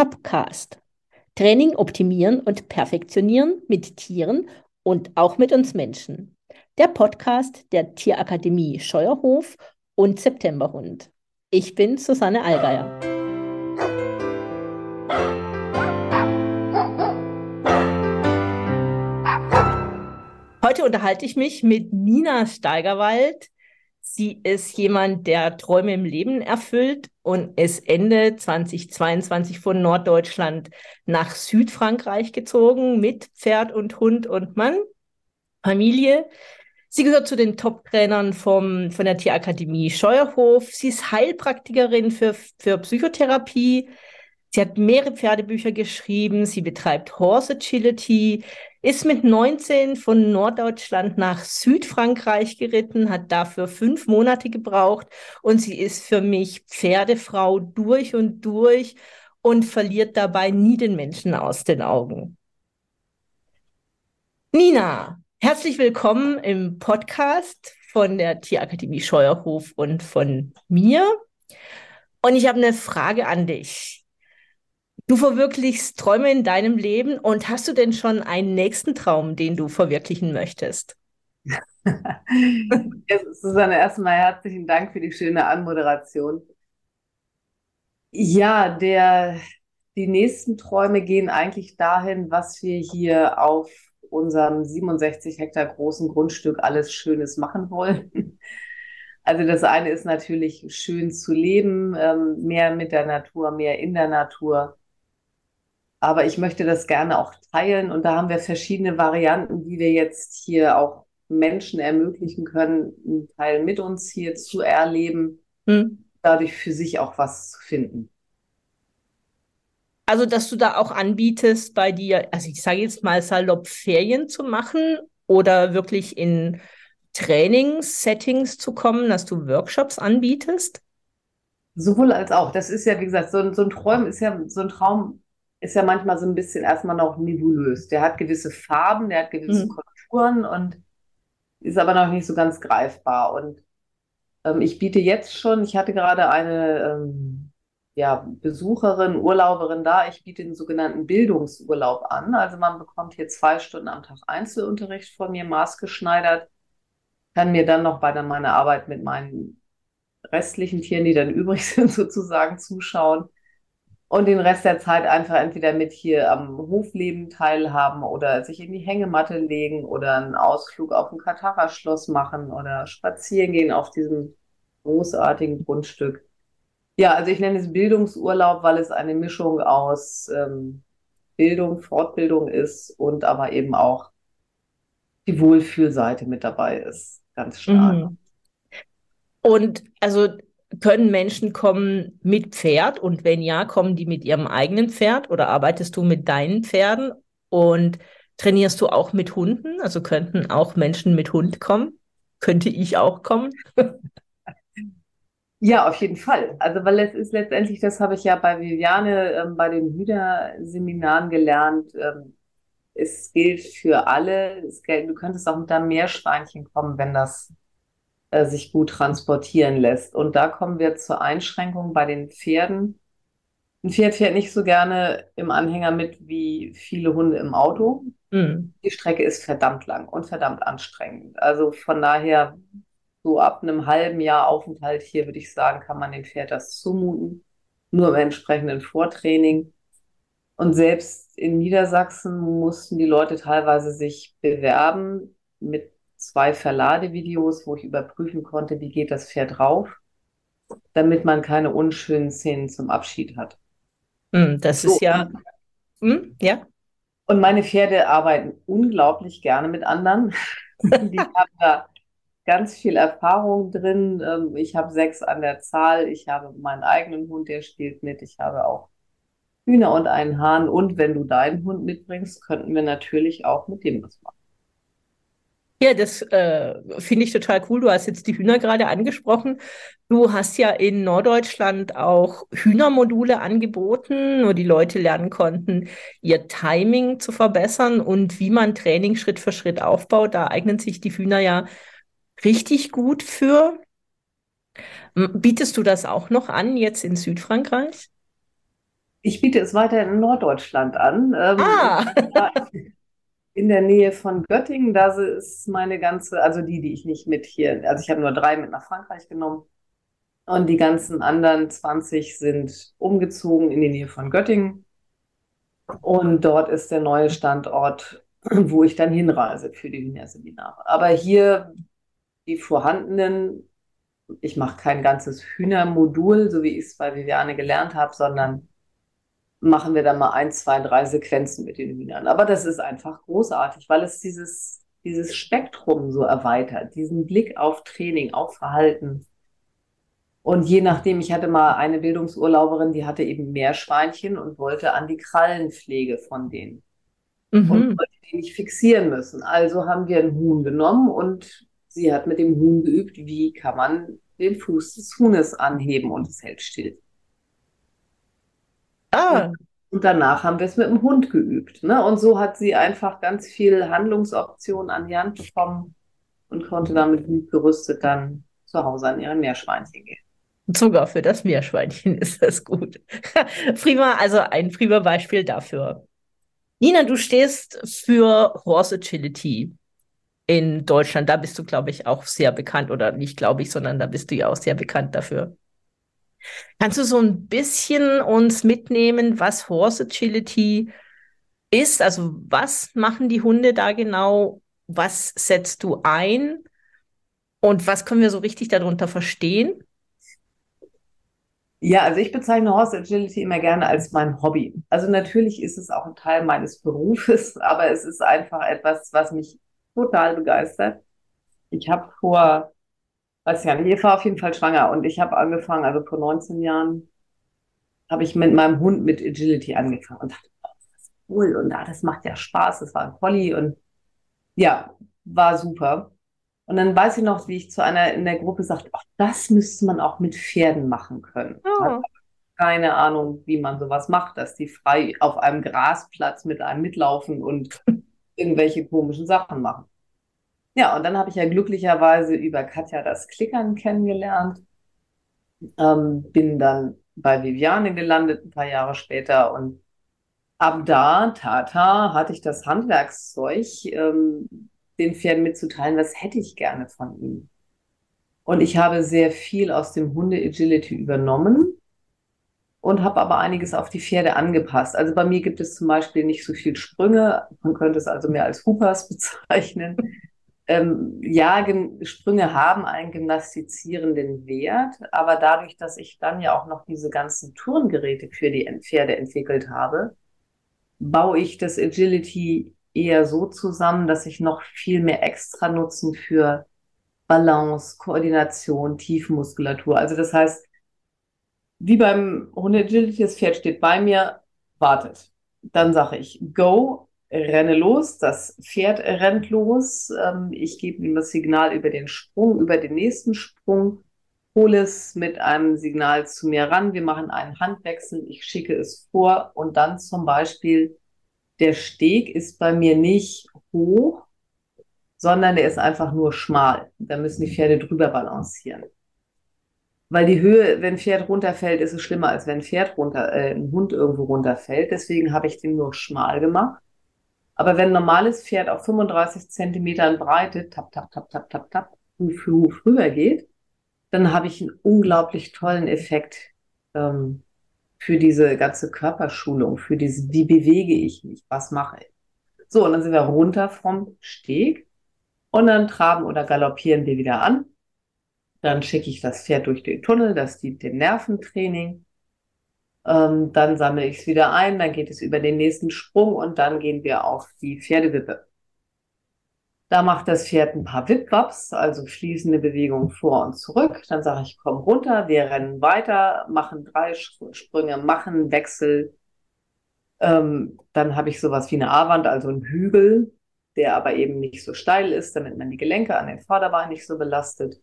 Topcast. Training optimieren und perfektionieren mit Tieren und auch mit uns Menschen. Der Podcast der Tierakademie Scheuerhof und Septemberhund. Ich bin Susanne Allgeier. Heute unterhalte ich mich mit Nina Steigerwald. Sie ist jemand, der Träume im Leben erfüllt und ist Ende 2022 von Norddeutschland nach Südfrankreich gezogen mit Pferd und Hund und Mann, Familie. Sie gehört zu den Top-Trainern von der Tierakademie Scheuerhof. Sie ist Heilpraktikerin für, für Psychotherapie. Sie hat mehrere Pferdebücher geschrieben. Sie betreibt Horse Agility ist mit 19 von Norddeutschland nach Südfrankreich geritten, hat dafür fünf Monate gebraucht und sie ist für mich Pferdefrau durch und durch und verliert dabei nie den Menschen aus den Augen. Nina, herzlich willkommen im Podcast von der Tierakademie Scheuerhof und von mir. Und ich habe eine Frage an dich. Du verwirklichst Träume in deinem Leben und hast du denn schon einen nächsten Traum, den du verwirklichen möchtest? Susanne, erstmal herzlichen Dank für die schöne Anmoderation. Ja, der, die nächsten Träume gehen eigentlich dahin, was wir hier auf unserem 67 Hektar großen Grundstück alles Schönes machen wollen. Also das eine ist natürlich schön zu leben, ähm, mehr mit der Natur, mehr in der Natur. Aber ich möchte das gerne auch teilen und da haben wir verschiedene Varianten, wie wir jetzt hier auch Menschen ermöglichen können, einen Teil mit uns hier zu erleben, hm. dadurch für sich auch was zu finden. Also, dass du da auch anbietest, bei dir, also ich sage jetzt mal salopp Ferien zu machen oder wirklich in Trainingssettings zu kommen, dass du Workshops anbietest? Sowohl als auch. Das ist ja, wie gesagt, so ein, so ein Traum ist ja, so ein Traum ist ja manchmal so ein bisschen erstmal noch nebulös. Der hat gewisse Farben, der hat gewisse mhm. Konturen und ist aber noch nicht so ganz greifbar. Und ähm, ich biete jetzt schon, ich hatte gerade eine ähm, ja, Besucherin, Urlauberin da, ich biete den sogenannten Bildungsurlaub an. Also man bekommt hier zwei Stunden am Tag Einzelunterricht von mir maßgeschneidert, kann mir dann noch bei meiner Arbeit mit meinen restlichen Tieren, die dann übrig sind, sozusagen zuschauen und den Rest der Zeit einfach entweder mit hier am Hofleben teilhaben oder sich in die Hängematte legen oder einen Ausflug auf ein Katara-Schloss machen oder spazieren gehen auf diesem großartigen Grundstück. Ja, also ich nenne es Bildungsurlaub, weil es eine Mischung aus ähm, Bildung, Fortbildung ist und aber eben auch die Wohlfühlseite mit dabei ist. Ganz stark. Mhm. Und also können Menschen kommen mit Pferd? Und wenn ja, kommen die mit ihrem eigenen Pferd oder arbeitest du mit deinen Pferden? Und trainierst du auch mit Hunden? Also könnten auch Menschen mit Hund kommen? Könnte ich auch kommen? Ja, auf jeden Fall. Also, weil es ist letztendlich, das habe ich ja bei Viviane ähm, bei den Hühnerseminaren gelernt. Ähm, es gilt für alle. Gilt, du könntest auch mit deinem Meerschweinchen kommen, wenn das äh, sich gut transportieren lässt. Und da kommen wir zur Einschränkung bei den Pferden. Ein Pferd fährt nicht so gerne im Anhänger mit wie viele Hunde im Auto. Mhm. Die Strecke ist verdammt lang und verdammt anstrengend. Also von daher, so ab einem halben Jahr Aufenthalt hier, würde ich sagen, kann man dem Pferd das zumuten. Nur im entsprechenden Vortraining. Und selbst in Niedersachsen mussten die Leute teilweise sich bewerben mit zwei Verladevideos, wo ich überprüfen konnte, wie geht das Pferd drauf, damit man keine unschönen Szenen zum Abschied hat. Mm, das so. ist ja, mm, ja. Und meine Pferde arbeiten unglaublich gerne mit anderen. Die haben da ganz viel Erfahrung drin. Ähm, ich habe sechs an der Zahl. Ich habe meinen eigenen Hund, der spielt mit. Ich habe auch Hühner und einen Hahn. Und wenn du deinen Hund mitbringst, könnten wir natürlich auch mit dem was machen. Ja, das äh, finde ich total cool. Du hast jetzt die Hühner gerade angesprochen. Du hast ja in Norddeutschland auch Hühnermodule angeboten, wo die Leute lernen konnten, ihr Timing zu verbessern und wie man Training Schritt für Schritt aufbaut. Da eignen sich die Hühner ja richtig gut für. Bietest du das auch noch an jetzt in Südfrankreich? Ich biete es weiter in Norddeutschland an. Ähm, ah. In der Nähe von Göttingen, da ist meine ganze, also die, die ich nicht mit hier, also ich habe nur drei mit nach Frankreich genommen. Und die ganzen anderen 20 sind umgezogen in die Nähe von Göttingen. Und dort ist der neue Standort, wo ich dann hinreise für die Wiener Seminare. Aber hier die vorhandenen, ich mache kein ganzes Hühnermodul, so wie ich es bei Viviane gelernt habe, sondern machen wir dann mal ein, zwei, drei Sequenzen mit den Hühnern. Aber das ist einfach großartig, weil es dieses, dieses Spektrum so erweitert, diesen Blick auf Training, auf Verhalten. Und je nachdem, ich hatte mal eine Bildungsurlauberin, die hatte eben Meerschweinchen und wollte an die Krallenpflege von denen. Mhm. Und wollte die nicht fixieren müssen. Also haben wir ein Huhn genommen und sie hat mit dem Huhn geübt, wie kann man den Fuß des Huhnes anheben und es hält still. Ah. Und danach haben wir es mit dem Hund geübt. Ne? Und so hat sie einfach ganz viele Handlungsoptionen an die Hand bekommen und konnte damit gut gerüstet dann zu Hause an ihren Meerschweinchen gehen. Sogar für das Meerschweinchen ist das gut. prima, also ein prima Beispiel dafür. Nina, du stehst für Horse Agility in Deutschland. Da bist du, glaube ich, auch sehr bekannt oder nicht, glaube ich, sondern da bist du ja auch sehr bekannt dafür. Kannst du so ein bisschen uns mitnehmen, was Horse Agility ist? Also was machen die Hunde da genau? Was setzt du ein? Und was können wir so richtig darunter verstehen? Ja, also ich bezeichne Horse Agility immer gerne als mein Hobby. Also natürlich ist es auch ein Teil meines Berufes, aber es ist einfach etwas, was mich total begeistert. Ich habe vor weiß ja nicht, ich war auf jeden Fall schwanger und ich habe angefangen, also vor 19 Jahren habe ich mit meinem Hund mit Agility angefangen und dachte, oh, das ist cool und ah, das macht ja Spaß, das war ein Collie und ja, war super. Und dann weiß ich noch, wie ich zu einer in der Gruppe sagte, ach, das müsste man auch mit Pferden machen können. Oh. Keine Ahnung, wie man sowas macht, dass die frei auf einem Grasplatz mit einem mitlaufen und irgendwelche komischen Sachen machen. Ja, und dann habe ich ja glücklicherweise über Katja das Klickern kennengelernt. Ähm, bin dann bei Viviane gelandet, ein paar Jahre später. Und ab da, Tata, hatte ich das Handwerkszeug, ähm, den Pferden mitzuteilen, was hätte ich gerne von ihnen. Und ich habe sehr viel aus dem Hunde-Agility übernommen und habe aber einiges auf die Pferde angepasst. Also bei mir gibt es zum Beispiel nicht so viel Sprünge. Man könnte es also mehr als Hoopers bezeichnen ähm, ja, Sprünge haben einen gymnastizierenden Wert, aber dadurch, dass ich dann ja auch noch diese ganzen Turngeräte für die Pferde entwickelt habe, baue ich das Agility eher so zusammen, dass ich noch viel mehr extra Nutzen für Balance, Koordination, Tiefmuskulatur. Also das heißt, wie beim Hunde-Agility, das Pferd steht bei mir, wartet. Dann sage ich, go, renne los, das Pferd rennt los, ähm, ich gebe ihm das Signal über den Sprung, über den nächsten Sprung, hole es mit einem Signal zu mir ran, wir machen einen Handwechsel, ich schicke es vor und dann zum Beispiel der Steg ist bei mir nicht hoch, sondern der ist einfach nur schmal. Da müssen die Pferde drüber balancieren. Weil die Höhe, wenn Pferd runterfällt, ist es schlimmer, als wenn Pferd runter, äh, ein Hund irgendwo runterfällt. Deswegen habe ich den nur schmal gemacht. Aber wenn ein normales Pferd auf 35 Zentimetern Breite tap, tap, tap, tap, tap, tap, Huf, Huf rüber geht, dann habe ich einen unglaublich tollen Effekt ähm, für diese ganze Körperschulung, für dieses, wie bewege ich mich, was mache ich. So, und dann sind wir runter vom Steg und dann traben oder galoppieren wir wieder an. Dann schicke ich das Pferd durch den Tunnel, das dient dem Nerventraining. Ähm, dann sammle ich es wieder ein, dann geht es über den nächsten Sprung und dann gehen wir auf die Pferdewippe. Da macht das Pferd ein paar Wipwaps, also fließende Bewegungen vor und zurück. Dann sage ich, komm runter, wir rennen weiter, machen drei Sprünge, machen Wechsel. Ähm, dann habe ich sowas wie eine A-Wand, also einen Hügel, der aber eben nicht so steil ist, damit man die Gelenke an den Vorderbeinen nicht so belastet.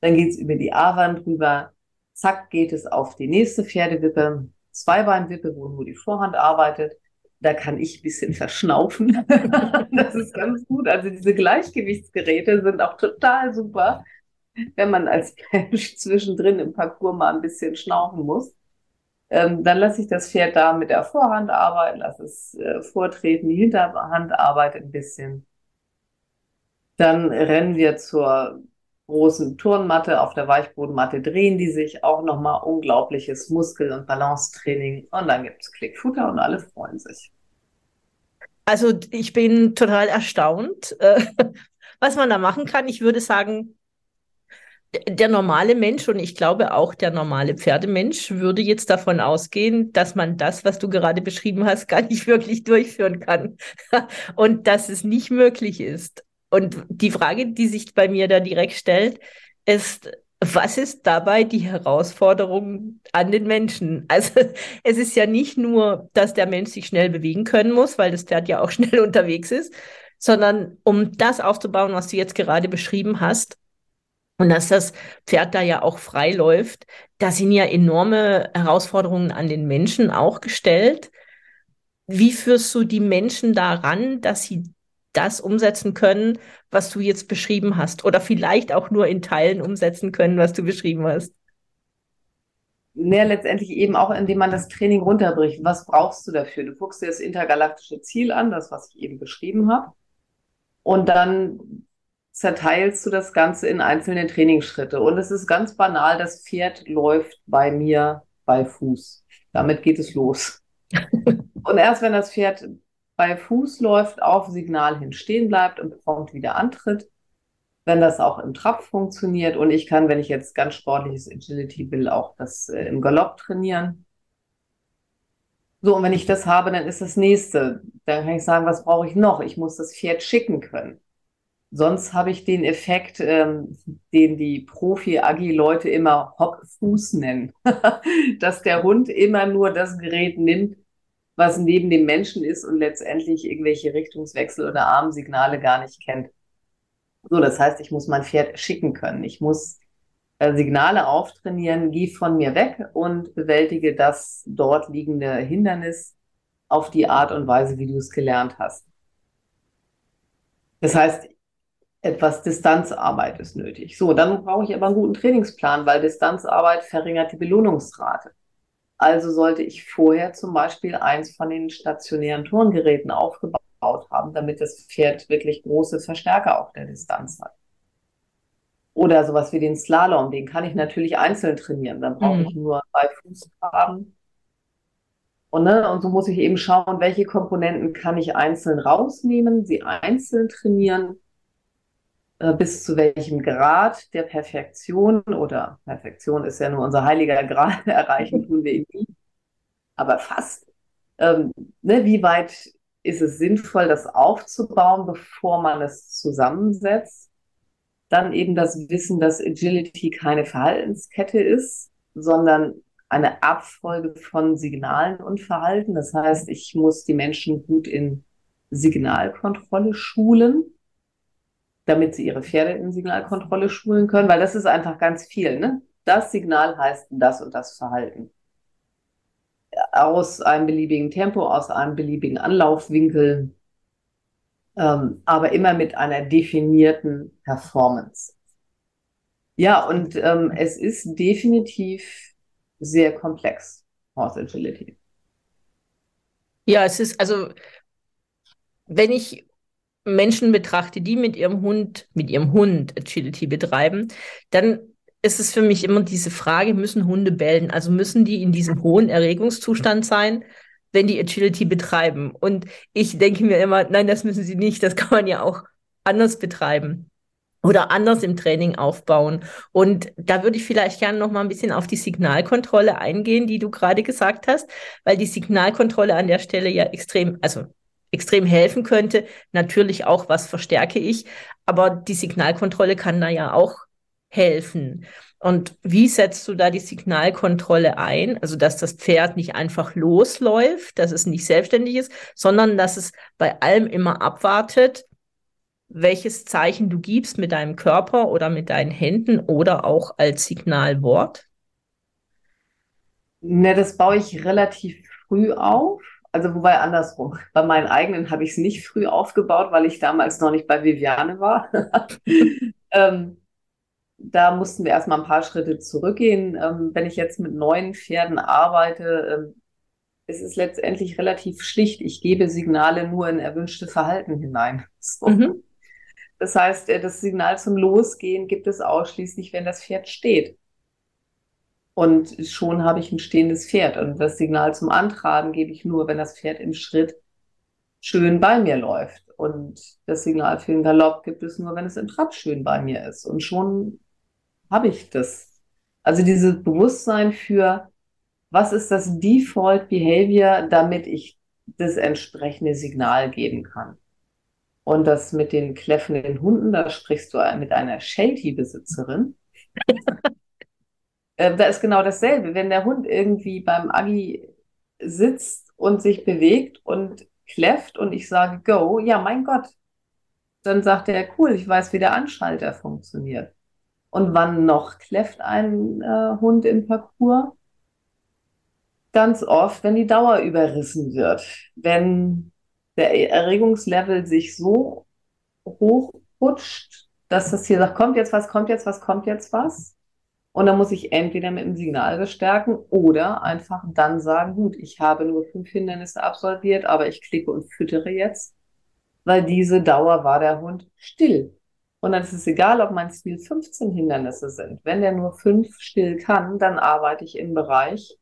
Dann geht es über die A-Wand rüber. Zack, geht es auf die nächste Pferdewippe. Zweibeinwippe, wo nur die Vorhand arbeitet. Da kann ich ein bisschen verschnaufen. das ist ganz gut. Also diese Gleichgewichtsgeräte sind auch total super, wenn man als Mensch zwischendrin im Parcours mal ein bisschen schnaufen muss. Ähm, dann lasse ich das Pferd da mit der Vorhand arbeiten, lasse es äh, vortreten, die Hinterhand arbeitet ein bisschen. Dann rennen wir zur großen Turnmatte, auf der Weichbodenmatte drehen die sich, auch nochmal unglaubliches Muskel- und Balancetraining. Und dann gibt es Klickfutter und alle freuen sich. Also ich bin total erstaunt, äh, was man da machen kann. Ich würde sagen, der normale Mensch und ich glaube auch der normale Pferdemensch würde jetzt davon ausgehen, dass man das, was du gerade beschrieben hast, gar nicht wirklich durchführen kann und dass es nicht möglich ist. Und die Frage, die sich bei mir da direkt stellt, ist, was ist dabei die Herausforderung an den Menschen? Also es ist ja nicht nur, dass der Mensch sich schnell bewegen können muss, weil das Pferd ja auch schnell unterwegs ist, sondern um das aufzubauen, was du jetzt gerade beschrieben hast, und dass das Pferd da ja auch frei läuft, da sind ja enorme Herausforderungen an den Menschen auch gestellt. Wie führst du die Menschen daran, dass sie das umsetzen können, was du jetzt beschrieben hast? Oder vielleicht auch nur in Teilen umsetzen können, was du beschrieben hast? Ja, letztendlich eben auch, indem man das Training runterbricht. Was brauchst du dafür? Du guckst dir das intergalaktische Ziel an, das, was ich eben beschrieben habe. Und dann zerteilst du das Ganze in einzelne Trainingsschritte. Und es ist ganz banal, das Pferd läuft bei mir bei Fuß. Damit geht es los. und erst wenn das Pferd bei Fuß läuft, auf Signal hin stehen bleibt und prompt wieder antritt, wenn das auch im Trab funktioniert und ich kann, wenn ich jetzt ganz sportliches Agility will, auch das äh, im Galopp trainieren. So, und wenn ich das habe, dann ist das nächste. Dann kann ich sagen, was brauche ich noch? Ich muss das Pferd schicken können. Sonst habe ich den Effekt, ähm, den die Profi-Agi-Leute immer Hockfuß nennen, dass der Hund immer nur das Gerät nimmt, was neben dem Menschen ist und letztendlich irgendwelche Richtungswechsel oder Armsignale gar nicht kennt. So, das heißt, ich muss mein Pferd schicken können. Ich muss äh, Signale auftrainieren, geh von mir weg und bewältige das dort liegende Hindernis auf die Art und Weise, wie du es gelernt hast. Das heißt, etwas Distanzarbeit ist nötig. So, dann brauche ich aber einen guten Trainingsplan, weil Distanzarbeit verringert die Belohnungsrate. Also sollte ich vorher zum Beispiel eins von den stationären Turngeräten aufgebaut haben, damit das Pferd wirklich große Verstärker auf der Distanz hat. Oder sowas wie den Slalom, den kann ich natürlich einzeln trainieren. Dann brauche mhm. ich nur zwei Fußgraben. Und, ne, und so muss ich eben schauen, welche Komponenten kann ich einzeln rausnehmen, sie einzeln trainieren bis zu welchem Grad der Perfektion oder Perfektion ist ja nur unser heiliger Grad, erreichen tun wir ihn nie, aber fast. Ähm, ne, wie weit ist es sinnvoll, das aufzubauen, bevor man es zusammensetzt? Dann eben das Wissen, dass Agility keine Verhaltenskette ist, sondern eine Abfolge von Signalen und Verhalten. Das heißt, ich muss die Menschen gut in Signalkontrolle schulen damit sie ihre Pferde in Signalkontrolle schulen können, weil das ist einfach ganz viel. Ne? Das Signal heißt das und das Verhalten. Aus einem beliebigen Tempo, aus einem beliebigen Anlaufwinkel, ähm, aber immer mit einer definierten Performance. Ja, und ähm, es ist definitiv sehr komplex, Horse Agility. Ja, es ist also, wenn ich Menschen betrachte, die mit ihrem Hund, mit ihrem Hund Agility betreiben, dann ist es für mich immer diese Frage, müssen Hunde bellen? Also müssen die in diesem hohen Erregungszustand sein, wenn die Agility betreiben? Und ich denke mir immer, nein, das müssen sie nicht. Das kann man ja auch anders betreiben oder anders im Training aufbauen. Und da würde ich vielleicht gerne noch mal ein bisschen auf die Signalkontrolle eingehen, die du gerade gesagt hast, weil die Signalkontrolle an der Stelle ja extrem, also extrem helfen könnte. Natürlich auch, was verstärke ich, aber die Signalkontrolle kann da ja auch helfen. Und wie setzt du da die Signalkontrolle ein? Also, dass das Pferd nicht einfach losläuft, dass es nicht selbstständig ist, sondern dass es bei allem immer abwartet, welches Zeichen du gibst mit deinem Körper oder mit deinen Händen oder auch als Signalwort? Ne, das baue ich relativ früh auf. Also wobei andersrum. Bei meinen eigenen habe ich es nicht früh aufgebaut, weil ich damals noch nicht bei Viviane war. ähm, da mussten wir erstmal ein paar Schritte zurückgehen. Ähm, wenn ich jetzt mit neuen Pferden arbeite, ähm, es ist letztendlich relativ schlicht. Ich gebe Signale nur in erwünschte Verhalten hinein. So. Mhm. Das heißt, äh, das Signal zum Losgehen gibt es ausschließlich, wenn das Pferd steht. Und schon habe ich ein stehendes Pferd. Und das Signal zum Antraben gebe ich nur, wenn das Pferd im Schritt schön bei mir läuft. Und das Signal für den Galopp gibt es nur, wenn es im Trab schön bei mir ist. Und schon habe ich das. Also dieses Bewusstsein für, was ist das Default Behavior, damit ich das entsprechende Signal geben kann. Und das mit den kläffenden Hunden, da sprichst du mit einer Sheltie-Besitzerin. äh, da ist genau dasselbe. Wenn der Hund irgendwie beim Agi sitzt und sich bewegt und kläfft und ich sage Go, ja, mein Gott, dann sagt er, cool, ich weiß, wie der Anschalter funktioniert. Und wann noch kläfft ein äh, Hund im Parcours? Ganz oft, wenn die Dauer überrissen wird, wenn der Erregungslevel sich so hoch rutscht, dass das hier sagt, kommt jetzt was, kommt jetzt was, kommt jetzt was. Und dann muss ich entweder mit dem Signal bestärken oder einfach dann sagen, gut, ich habe nur fünf Hindernisse absolviert, aber ich klicke und füttere jetzt, weil diese Dauer war der Hund still. Und dann ist es egal, ob mein Ziel 15 Hindernisse sind. Wenn der nur fünf still kann, dann arbeite ich im Bereich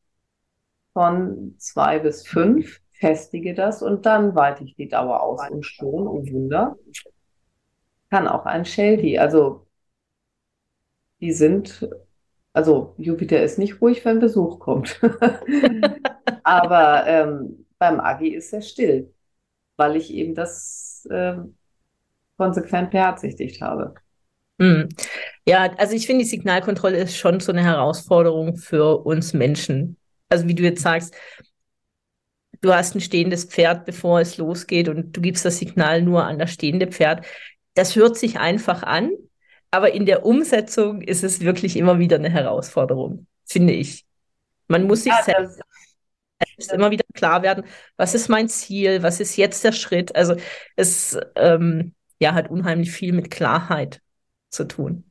von zwei bis fünf festige das und dann weite ich die Dauer aus. Und schon, oh Wunder, kann auch ein Sheltie. Also die sind, also Jupiter ist nicht ruhig, wenn Besuch kommt. Aber ähm, beim Agi ist er still, weil ich eben das ähm, konsequent beherzigt habe. Hm. Ja, also ich finde, die Signalkontrolle ist schon so eine Herausforderung für uns Menschen. Also wie du jetzt sagst, du hast ein stehendes Pferd, bevor es losgeht und du gibst das Signal nur an das stehende Pferd. Das hört sich einfach an, aber in der Umsetzung ist es wirklich immer wieder eine Herausforderung, finde ich. Man muss sich ja, selbst, selbst immer wieder klar werden, was ist mein Ziel, was ist jetzt der Schritt. Also es ähm, ja, hat unheimlich viel mit Klarheit zu tun.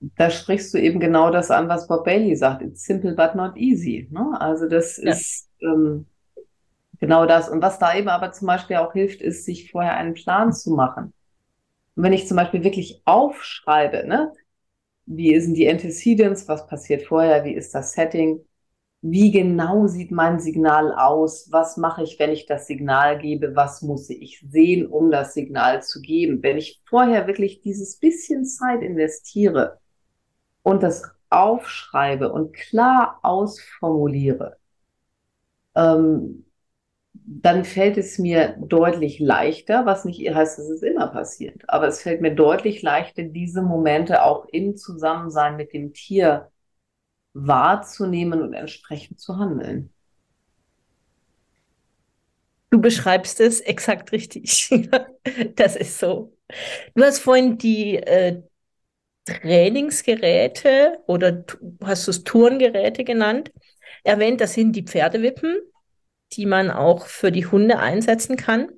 Da sprichst du eben genau das an, was Bob Bailey sagt. It's simple but not easy. Ne? Also das ja. ist ähm, Genau das. Und was da eben aber zum Beispiel auch hilft, ist, sich vorher einen Plan zu machen. Und wenn ich zum Beispiel wirklich aufschreibe, ne, wie denn die Antecedents, was passiert vorher, wie ist das Setting, wie genau sieht mein Signal aus, was mache ich, wenn ich das Signal gebe, was muss ich sehen, um das Signal zu geben. Wenn ich vorher wirklich dieses bisschen Zeit investiere und das aufschreibe und klar ausformuliere, ähm, dann fällt es mir deutlich leichter, was nicht heißt, dass es immer passiert, aber es fällt mir deutlich leichter, diese Momente auch im Zusammensein mit dem Tier wahrzunehmen und entsprechend zu handeln. Du beschreibst es exakt richtig. das ist so. Du hast vorhin die äh, Trainingsgeräte oder hast du es Tourengeräte genannt, erwähnt. Das sind die Pferdewippen die man auch für die Hunde einsetzen kann.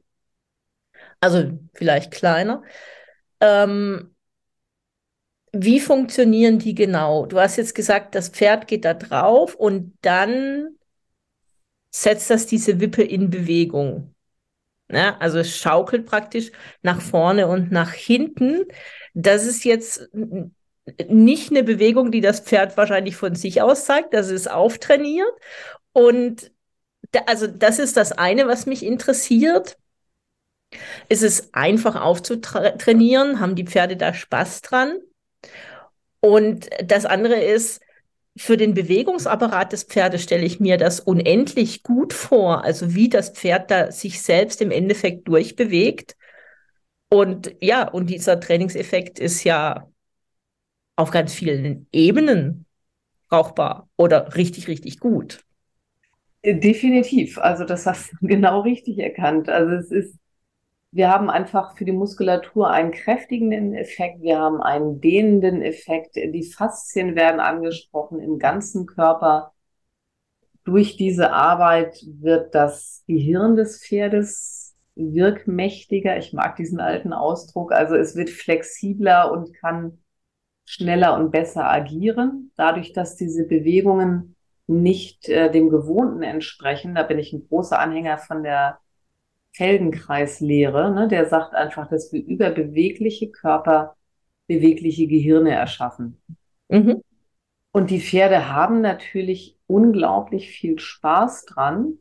Also vielleicht kleiner. Ähm, wie funktionieren die genau? Du hast jetzt gesagt, das Pferd geht da drauf und dann setzt das diese Wippe in Bewegung. Ja, also es schaukelt praktisch nach vorne und nach hinten. Das ist jetzt nicht eine Bewegung, die das Pferd wahrscheinlich von sich aus zeigt. Das ist auftrainiert. Und also das ist das eine, was mich interessiert. Ist es einfach aufzutrainieren? Haben die Pferde da Spaß dran? Und das andere ist, für den Bewegungsapparat des Pferdes stelle ich mir das unendlich gut vor, also wie das Pferd da sich selbst im Endeffekt durchbewegt. Und ja, und dieser Trainingseffekt ist ja auf ganz vielen Ebenen brauchbar oder richtig, richtig gut. Definitiv. Also das hast du genau richtig erkannt. Also es ist, wir haben einfach für die Muskulatur einen kräftigenden Effekt, wir haben einen dehnenden Effekt. Die Faszien werden angesprochen im ganzen Körper. Durch diese Arbeit wird das Gehirn des Pferdes wirkmächtiger. Ich mag diesen alten Ausdruck. Also es wird flexibler und kann schneller und besser agieren, dadurch, dass diese Bewegungen nicht äh, dem Gewohnten entsprechen. Da bin ich ein großer Anhänger von der Feldenkreislehre. Ne? Der sagt einfach, dass wir über bewegliche Körper bewegliche Gehirne erschaffen. Mhm. Und die Pferde haben natürlich unglaublich viel Spaß dran.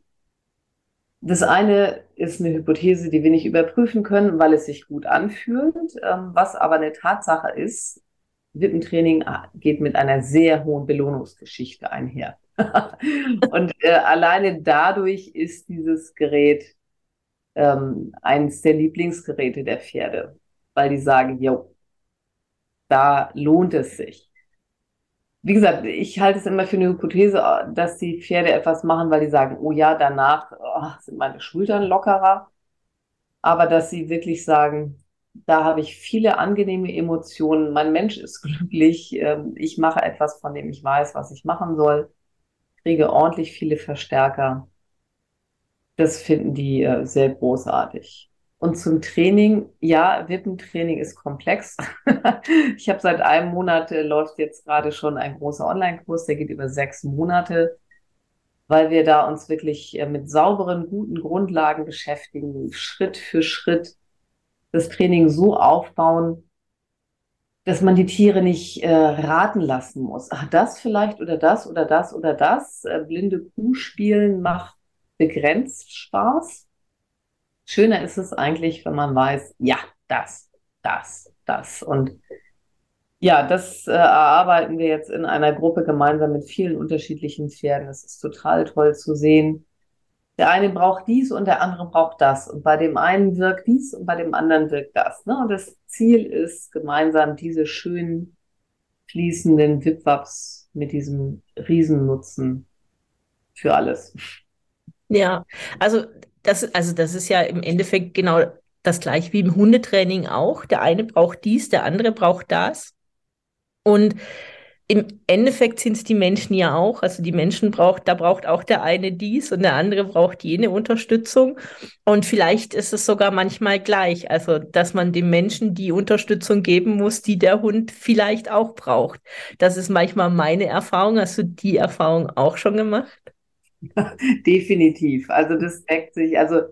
Das eine ist eine Hypothese, die wir nicht überprüfen können, weil es sich gut anfühlt. Ähm, was aber eine Tatsache ist, Wippentraining geht mit einer sehr hohen Belohnungsgeschichte einher. und äh, alleine dadurch ist dieses Gerät ähm, eines der Lieblingsgeräte der Pferde, weil die sagen, jo, da lohnt es sich. Wie gesagt, ich halte es immer für eine Hypothese, dass die Pferde etwas machen, weil die sagen, oh ja, danach oh, sind meine Schultern lockerer. Aber dass sie wirklich sagen, da habe ich viele angenehme Emotionen. Mein Mensch ist glücklich. Ähm, ich mache etwas, von dem ich weiß, was ich machen soll. Kriege ordentlich viele Verstärker. Das finden die äh, sehr großartig. Und zum Training, ja, Wippentraining ist komplex. ich habe seit einem Monat, äh, läuft jetzt gerade schon ein großer Online-Kurs, der geht über sechs Monate, weil wir da uns wirklich äh, mit sauberen, guten Grundlagen beschäftigen, Schritt für Schritt das Training so aufbauen, dass man die Tiere nicht äh, raten lassen muss. Ach, das vielleicht oder das oder das oder das. Äh, blinde Kuh spielen macht begrenzt Spaß. Schöner ist es eigentlich, wenn man weiß, ja, das, das, das. Und ja, das äh, erarbeiten wir jetzt in einer Gruppe gemeinsam mit vielen unterschiedlichen Pferden. Es ist total toll zu sehen, der eine braucht dies und der andere braucht das. Und bei dem einen wirkt dies und bei dem anderen wirkt das. Ne? Und das Ziel ist gemeinsam diese schönen fließenden Wipwaps mit diesem Riesennutzen für alles. Ja, also das, also das ist ja im Endeffekt genau das gleiche wie im Hundetraining auch. Der eine braucht dies, der andere braucht das. Und im Endeffekt sind es die Menschen ja auch. Also die Menschen braucht, da braucht auch der eine dies und der andere braucht jene Unterstützung. Und vielleicht ist es sogar manchmal gleich. Also, dass man dem Menschen die Unterstützung geben muss, die der Hund vielleicht auch braucht. Das ist manchmal meine Erfahrung. Hast du die Erfahrung auch schon gemacht? Definitiv. Also das deckt sich. Also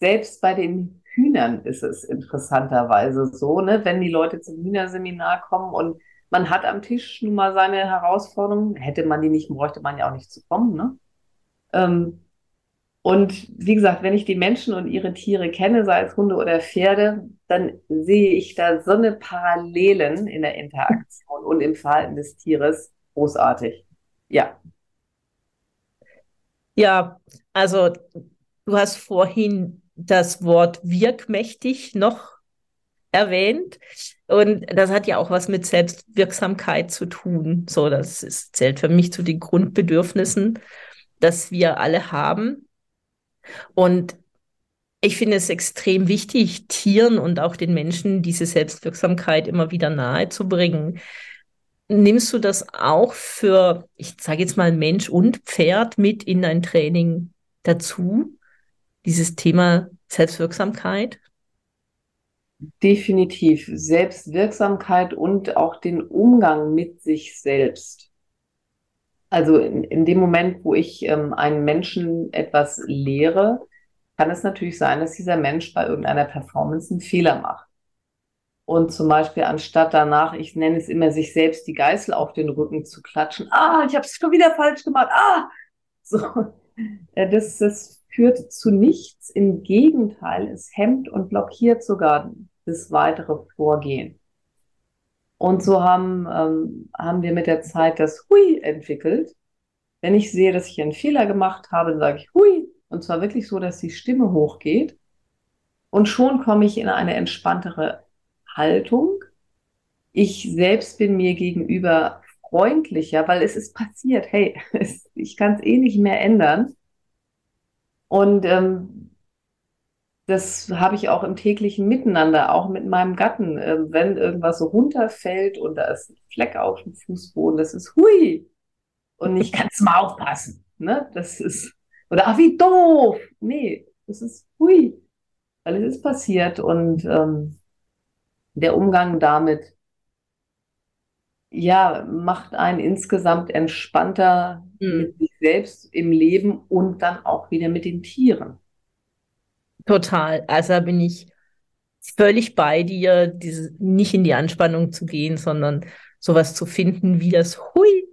selbst bei den Hühnern ist es interessanterweise so, ne, wenn die Leute zum Hühnerseminar kommen und man hat am Tisch nun mal seine Herausforderungen. Hätte man die nicht, bräuchte man ja auch nicht zu kommen. Ne? Ähm, und wie gesagt, wenn ich die Menschen und ihre Tiere kenne, sei es Hunde oder Pferde, dann sehe ich da so eine Parallelen in der Interaktion und im Verhalten des Tieres. Großartig. Ja. Ja, also du hast vorhin das Wort wirkmächtig noch erwähnt. Und das hat ja auch was mit Selbstwirksamkeit zu tun. So, das ist, zählt für mich zu den Grundbedürfnissen, dass wir alle haben. Und ich finde es extrem wichtig, Tieren und auch den Menschen diese Selbstwirksamkeit immer wieder nahe zu bringen. Nimmst du das auch für, ich sage jetzt mal, Mensch und Pferd mit in dein Training dazu? Dieses Thema Selbstwirksamkeit? Definitiv. Selbstwirksamkeit und auch den Umgang mit sich selbst. Also in, in dem Moment, wo ich ähm, einen Menschen etwas lehre, kann es natürlich sein, dass dieser Mensch bei irgendeiner Performance einen Fehler macht. Und zum Beispiel anstatt danach, ich nenne es immer, sich selbst die Geißel auf den Rücken zu klatschen, ah, ich habe es schon wieder falsch gemacht, ah, so, das, das führt zu nichts. Im Gegenteil, es hemmt und blockiert sogar das weitere Vorgehen. Und so haben, ähm, haben wir mit der Zeit das Hui entwickelt. Wenn ich sehe, dass ich einen Fehler gemacht habe, dann sage ich Hui. Und zwar wirklich so, dass die Stimme hochgeht. Und schon komme ich in eine entspanntere Haltung. Ich selbst bin mir gegenüber freundlicher, weil es ist passiert. Hey, es, ich kann es eh nicht mehr ändern. Und ähm, das habe ich auch im täglichen Miteinander, auch mit meinem Gatten. Äh, wenn irgendwas so runterfällt und da ist ein Fleck auf dem Fußboden, das ist hui. Und ich kann es mal aufpassen. Ne? Das ist, oder ach, wie doof. Nee, das ist hui. Weil es ist passiert und ähm, der Umgang damit ja, macht einen insgesamt entspannter Mhm. mit sich selbst im Leben und dann auch wieder mit den Tieren. Total. Also da bin ich völlig bei dir, diese, nicht in die Anspannung zu gehen, sondern sowas zu finden wie das Hui,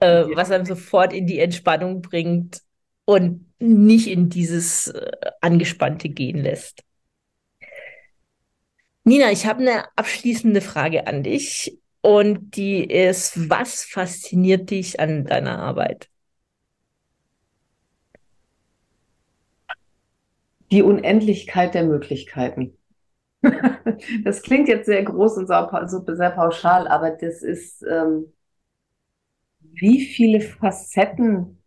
äh, was einem sofort in die Entspannung bringt und nicht in dieses äh, Angespannte gehen lässt. Nina, ich habe eine abschließende Frage an dich und die ist, was fasziniert dich an deiner Arbeit? Die Unendlichkeit der Möglichkeiten. Das klingt jetzt sehr groß und sehr pauschal, aber das ist, ähm, wie viele Facetten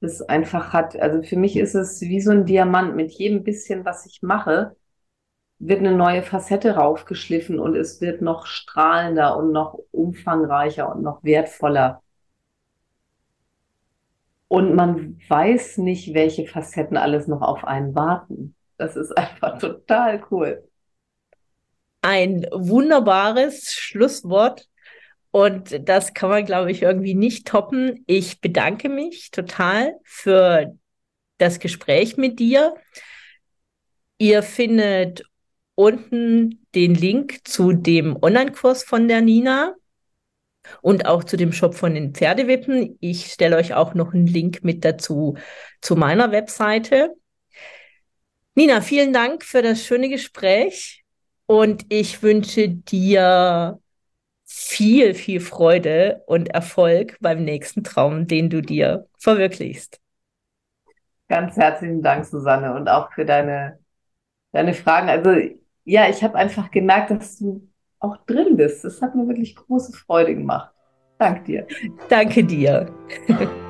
das einfach hat. Also für mich ist es wie so ein Diamant. Mit jedem bisschen, was ich mache, wird eine neue Facette raufgeschliffen und es wird noch strahlender und noch umfangreicher und noch wertvoller. Und man weiß nicht, welche Facetten alles noch auf einen warten. Das ist einfach total cool. Ein wunderbares Schlusswort. Und das kann man, glaube ich, irgendwie nicht toppen. Ich bedanke mich total für das Gespräch mit dir. Ihr findet unten den Link zu dem Online-Kurs von der Nina und auch zu dem Shop von den Pferdewippen. Ich stelle euch auch noch einen Link mit dazu zu meiner Webseite. Nina, vielen Dank für das schöne Gespräch und ich wünsche dir viel, viel Freude und Erfolg beim nächsten Traum, den du dir verwirklichst. Ganz herzlichen Dank, Susanne, und auch für deine, deine Fragen. Also ja, ich habe einfach gemerkt, dass du auch drin bist. Das hat mir wirklich große Freude gemacht. Dank dir. Danke dir.